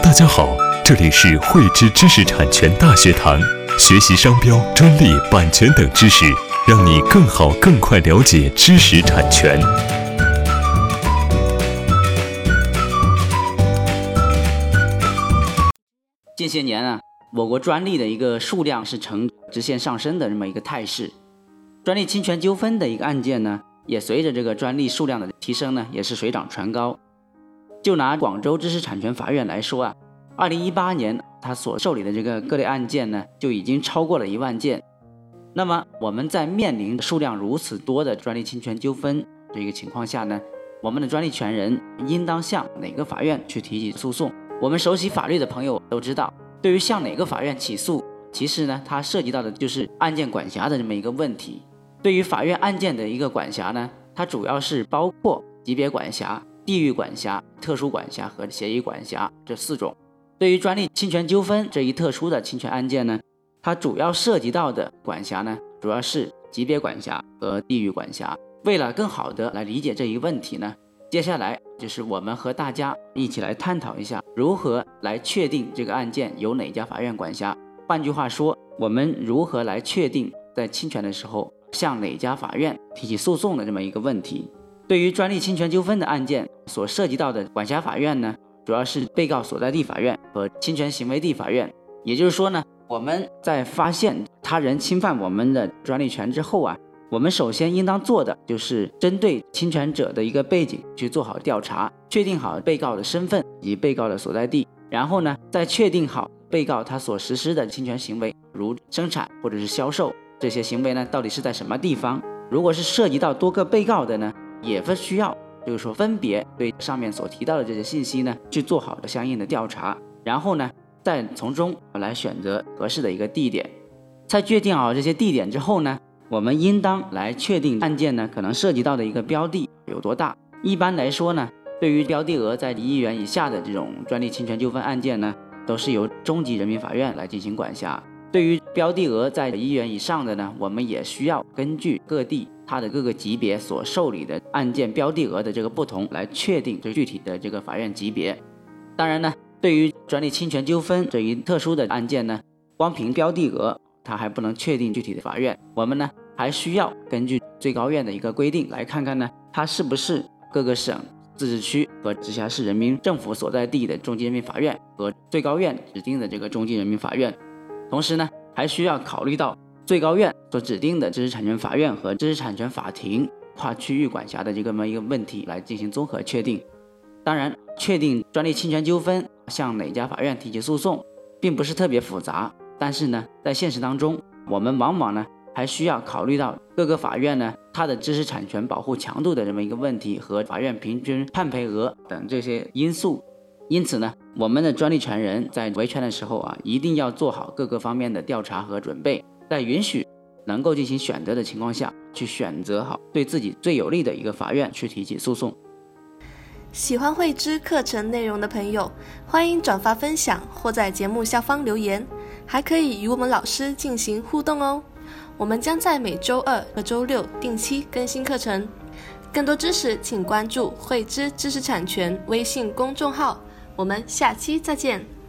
大家好，这里是汇知知识产权大学堂，学习商标、专利、版权等知识，让你更好、更快了解知识产权。近些年啊，我国专利的一个数量是呈直线上升的这么一个态势，专利侵权纠纷的一个案件呢，也随着这个专利数量的提升呢，也是水涨船高。就拿广州知识产权法院来说啊，二零一八年他所受理的这个各类案件呢，就已经超过了一万件。那么我们在面临数量如此多的专利侵权纠纷这个情况下呢，我们的专利权人应当向哪个法院去提起诉讼？我们熟悉法律的朋友都知道，对于向哪个法院起诉，其实呢，它涉及到的就是案件管辖的这么一个问题。对于法院案件的一个管辖呢，它主要是包括级别管辖。地域管辖、特殊管辖和协议管辖这四种。对于专利侵权纠纷这一特殊的侵权案件呢，它主要涉及到的管辖呢，主要是级别管辖和地域管辖。为了更好的来理解这一问题呢，接下来就是我们和大家一起来探讨一下，如何来确定这个案件由哪家法院管辖。换句话说，我们如何来确定在侵权的时候向哪家法院提起诉讼的这么一个问题。对于专利侵权纠纷的案件所涉及到的管辖法院呢，主要是被告所在地法院和侵权行为地法院。也就是说呢，我们在发现他人侵犯我们的专利权之后啊，我们首先应当做的就是针对侵权者的一个背景去做好调查，确定好被告的身份以及被告的所在地，然后呢，再确定好被告他所实施的侵权行为，如生产或者是销售这些行为呢，到底是在什么地方？如果是涉及到多个被告的呢？也不需要，就是说分别对上面所提到的这些信息呢，去做好的相应的调查，然后呢，再从中来选择合适的一个地点。在确定好这些地点之后呢，我们应当来确定案件呢可能涉及到的一个标的有多大。一般来说呢，对于标的额在一亿元以下的这种专利侵权纠纷案件呢，都是由中级人民法院来进行管辖。对于标的额在一元以上的呢，我们也需要根据各地。它的各个级别所受理的案件标的额的这个不同，来确定这具体的这个法院级别。当然呢，对于专利侵权纠纷这一特殊的案件呢，光凭标的额，它还不能确定具体的法院。我们呢，还需要根据最高院的一个规定，来看看呢，它是不是各个省、自治区和直辖市人民政府所在地的中级人民法院和最高院指定的这个中级人民法院。同时呢，还需要考虑到。最高院所指定的知识产权法院和知识产权法庭跨区域管辖的这么一个问题来进行综合确定。当然，确定专利侵权纠纷向哪家法院提起诉讼，并不是特别复杂。但是呢，在现实当中，我们往往呢还需要考虑到各个法院呢它的知识产权保护强度的这么一个问题和法院平均判赔额等这些因素。因此呢，我们的专利权人在维权的时候啊，一定要做好各个方面的调查和准备。在允许能够进行选择的情况下，去选择好对自己最有利的一个法院去提起诉讼。喜欢慧知课程内容的朋友，欢迎转发分享或在节目下方留言，还可以与我们老师进行互动哦。我们将在每周二和周六定期更新课程，更多知识请关注慧知知识产权微信公众号。我们下期再见。